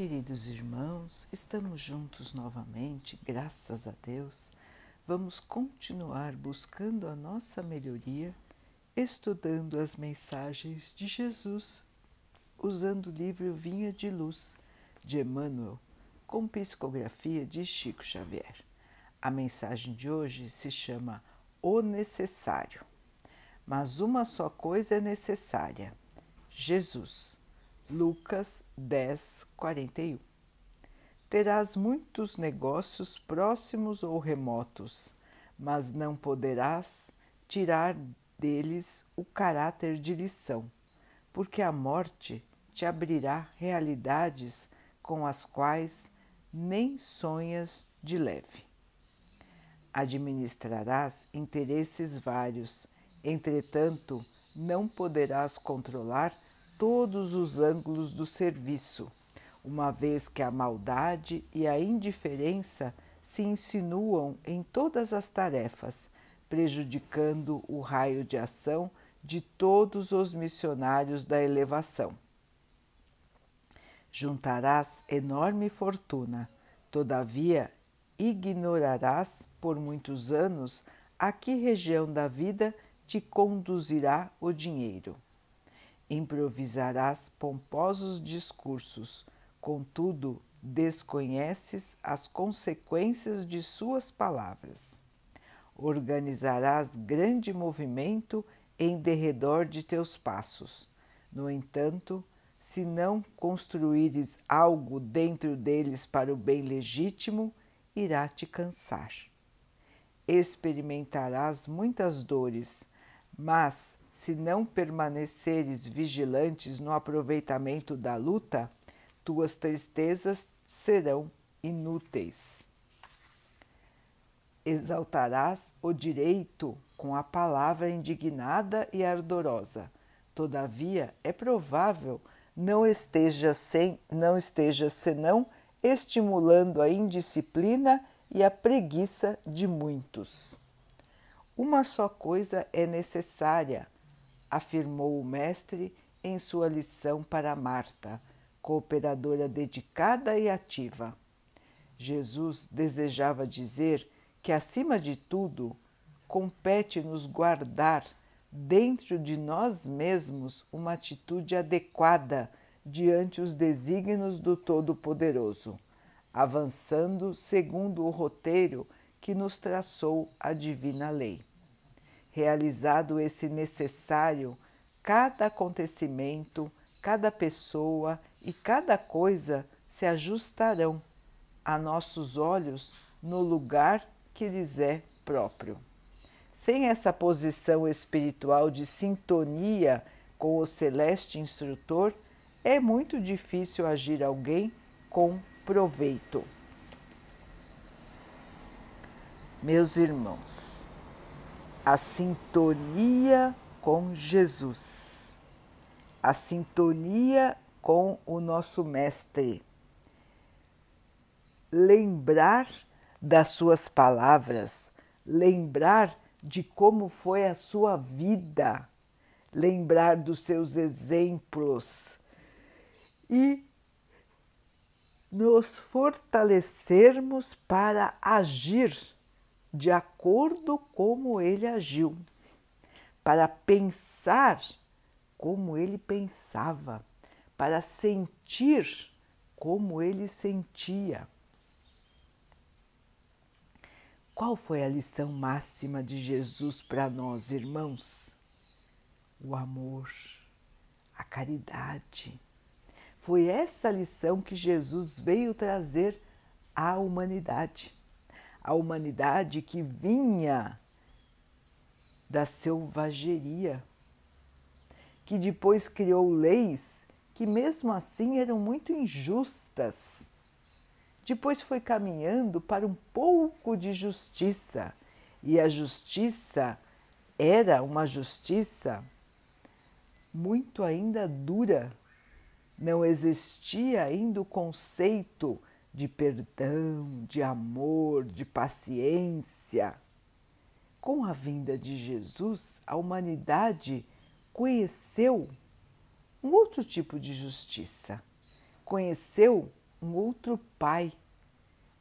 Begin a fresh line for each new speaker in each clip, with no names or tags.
Queridos irmãos, estamos juntos novamente, graças a Deus. Vamos continuar buscando a nossa melhoria, estudando as mensagens de Jesus, usando o livro Vinha de Luz, de Emmanuel, com psicografia de Chico Xavier. A mensagem de hoje se chama O Necessário. Mas uma só coisa é necessária: Jesus. Lucas 10, 41. Terás muitos negócios próximos ou remotos, mas não poderás tirar deles o caráter de lição, porque a morte te abrirá realidades com as quais nem sonhas de leve. Administrarás interesses vários, entretanto, não poderás controlar todos os ângulos do serviço, uma vez que a maldade e a indiferença se insinuam em todas as tarefas, prejudicando o raio de ação de todos os missionários da elevação. Juntarás enorme fortuna, todavia ignorarás por muitos anos a que região da vida te conduzirá o dinheiro. Improvisarás pomposos discursos, contudo, desconheces as consequências de suas palavras. Organizarás grande movimento em derredor de teus passos. No entanto, se não construíres algo dentro deles para o bem legítimo, irá te cansar. Experimentarás muitas dores, mas se não permaneceres vigilantes no aproveitamento da luta, tuas tristezas serão inúteis. Exaltarás o direito com a palavra indignada e ardorosa. Todavia, é provável não esteja sem não esteja senão estimulando a indisciplina e a preguiça de muitos. Uma só coisa é necessária afirmou o mestre em sua lição para Marta, cooperadora dedicada e ativa. Jesus desejava dizer que, acima de tudo, compete-nos guardar dentro de nós mesmos uma atitude adequada diante os desígnios do Todo-Poderoso, avançando segundo o roteiro que nos traçou a divina lei. Realizado esse necessário, cada acontecimento, cada pessoa e cada coisa se ajustarão a nossos olhos no lugar que lhes é próprio. Sem essa posição espiritual de sintonia com o celeste instrutor, é muito difícil agir alguém com proveito. Meus irmãos, a sintonia com Jesus, a sintonia com o nosso Mestre. Lembrar das suas palavras, lembrar de como foi a sua vida, lembrar dos seus exemplos. E nos fortalecermos para agir de acordo como ele agiu, para pensar como ele pensava, para sentir como ele sentia. Qual foi a lição máxima de Jesus para nós, irmãos? O amor, a caridade. Foi essa lição que Jesus veio trazer à humanidade a humanidade que vinha da selvageria, que depois criou leis que, mesmo assim, eram muito injustas. Depois foi caminhando para um pouco de justiça, e a justiça era uma justiça muito ainda dura. Não existia ainda o conceito de perdão, de amor, de paciência. Com a vinda de Jesus, a humanidade conheceu um outro tipo de justiça. Conheceu um outro pai,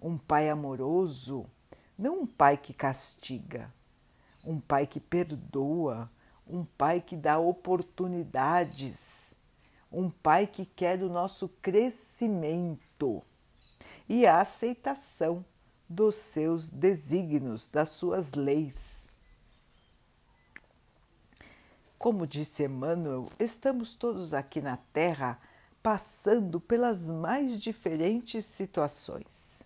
um pai amoroso, não um pai que castiga, um pai que perdoa, um pai que dá oportunidades, um pai que quer o nosso crescimento e a aceitação dos seus desígnios, das suas leis. Como disse Emmanuel, estamos todos aqui na Terra passando pelas mais diferentes situações.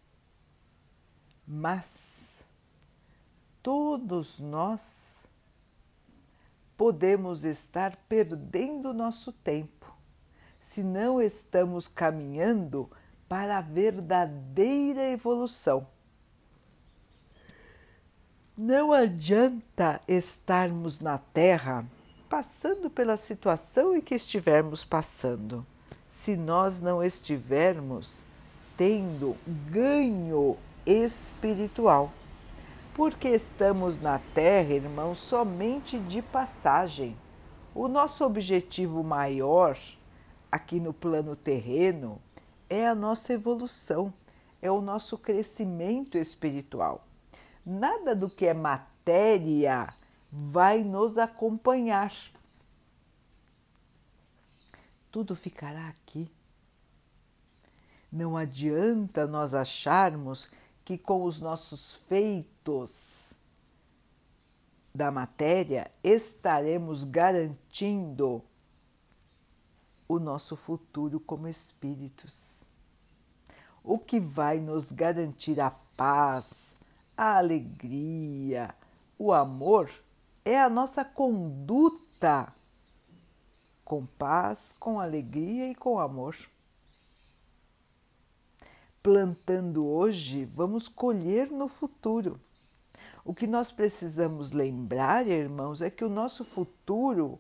Mas todos nós podemos estar perdendo nosso tempo se não estamos caminhando para a verdadeira evolução. Não adianta estarmos na Terra passando pela situação em que estivermos passando, se nós não estivermos tendo ganho espiritual. Porque estamos na Terra, irmãos, somente de passagem. O nosso objetivo maior aqui no plano terreno é a nossa evolução, é o nosso crescimento espiritual. Nada do que é matéria vai nos acompanhar. Tudo ficará aqui. Não adianta nós acharmos que com os nossos feitos da matéria estaremos garantindo o nosso futuro como espíritos. O que vai nos garantir a paz, a alegria, o amor é a nossa conduta com paz, com alegria e com amor. Plantando hoje, vamos colher no futuro. O que nós precisamos lembrar, irmãos, é que o nosso futuro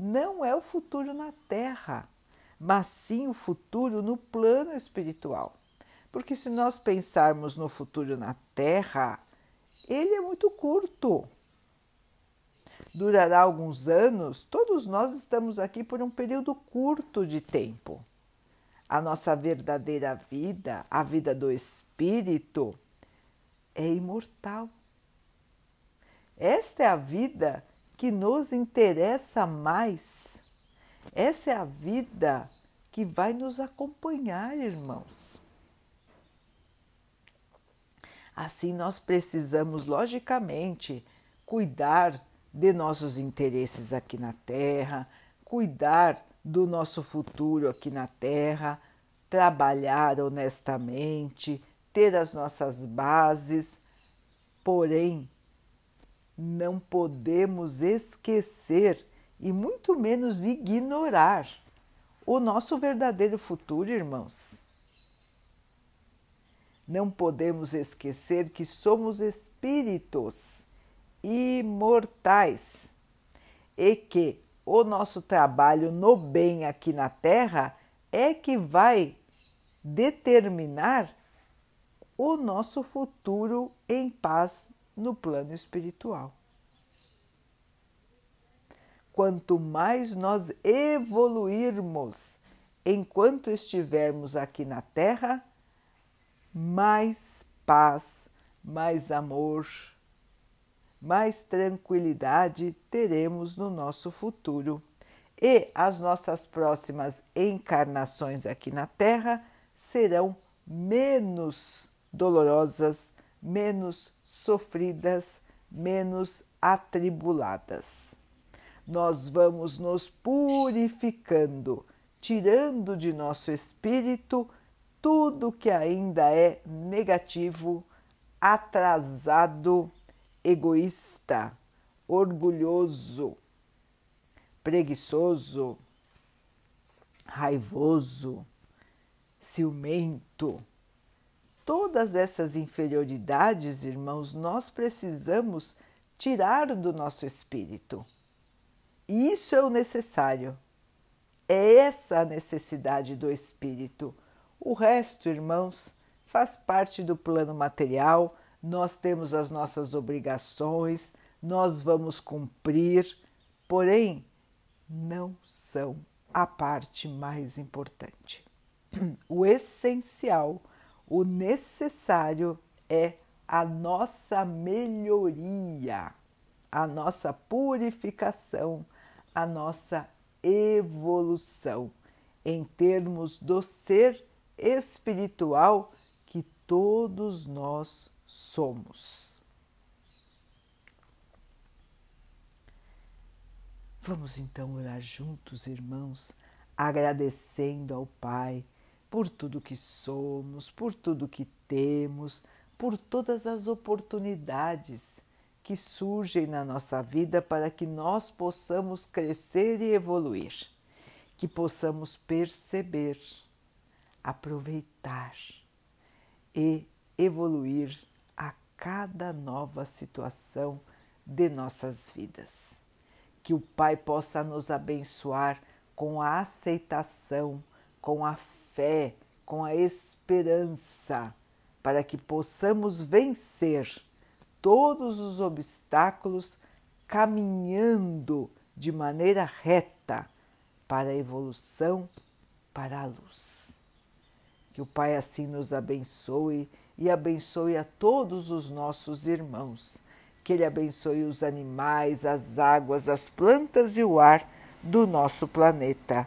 não é o futuro na Terra, mas sim o futuro no plano espiritual. Porque se nós pensarmos no futuro na Terra, ele é muito curto durará alguns anos, todos nós estamos aqui por um período curto de tempo. A nossa verdadeira vida, a vida do espírito, é imortal. Esta é a vida que nos interessa mais. Essa é a vida que vai nos acompanhar, irmãos. Assim, nós precisamos, logicamente, cuidar de nossos interesses aqui na Terra, cuidar do nosso futuro aqui na Terra, trabalhar honestamente, ter as nossas bases, porém, não podemos esquecer e muito menos ignorar o nosso verdadeiro futuro, irmãos. Não podemos esquecer que somos espíritos imortais e que o nosso trabalho no bem aqui na Terra é que vai determinar o nosso futuro em paz no plano espiritual. Quanto mais nós evoluirmos enquanto estivermos aqui na Terra, mais paz, mais amor, mais tranquilidade teremos no nosso futuro. E as nossas próximas encarnações aqui na Terra serão menos dolorosas, menos sofridas, menos atribuladas. Nós vamos nos purificando, tirando de nosso espírito tudo que ainda é negativo, atrasado, egoísta, orgulhoso, preguiçoso, raivoso, ciumento. Todas essas inferioridades, irmãos, nós precisamos tirar do nosso espírito. Isso é o necessário. É essa a necessidade do espírito. O resto, irmãos, faz parte do plano material, nós temos as nossas obrigações, nós vamos cumprir, porém, não são a parte mais importante. o essencial, o necessário é a nossa melhoria, a nossa purificação, a nossa evolução em termos do ser espiritual que todos nós somos. Vamos então orar juntos, irmãos, agradecendo ao Pai por tudo que somos, por tudo que temos, por todas as oportunidades que surgem na nossa vida para que nós possamos crescer e evoluir, que possamos perceber, aproveitar e evoluir a cada nova situação de nossas vidas. Que o Pai possa nos abençoar com a aceitação, com a fé, com a esperança, para que possamos vencer todos os obstáculos caminhando de maneira reta para a evolução, para a luz. Que o Pai assim nos abençoe e abençoe a todos os nossos irmãos. Que Ele abençoe os animais, as águas, as plantas e o ar do nosso planeta.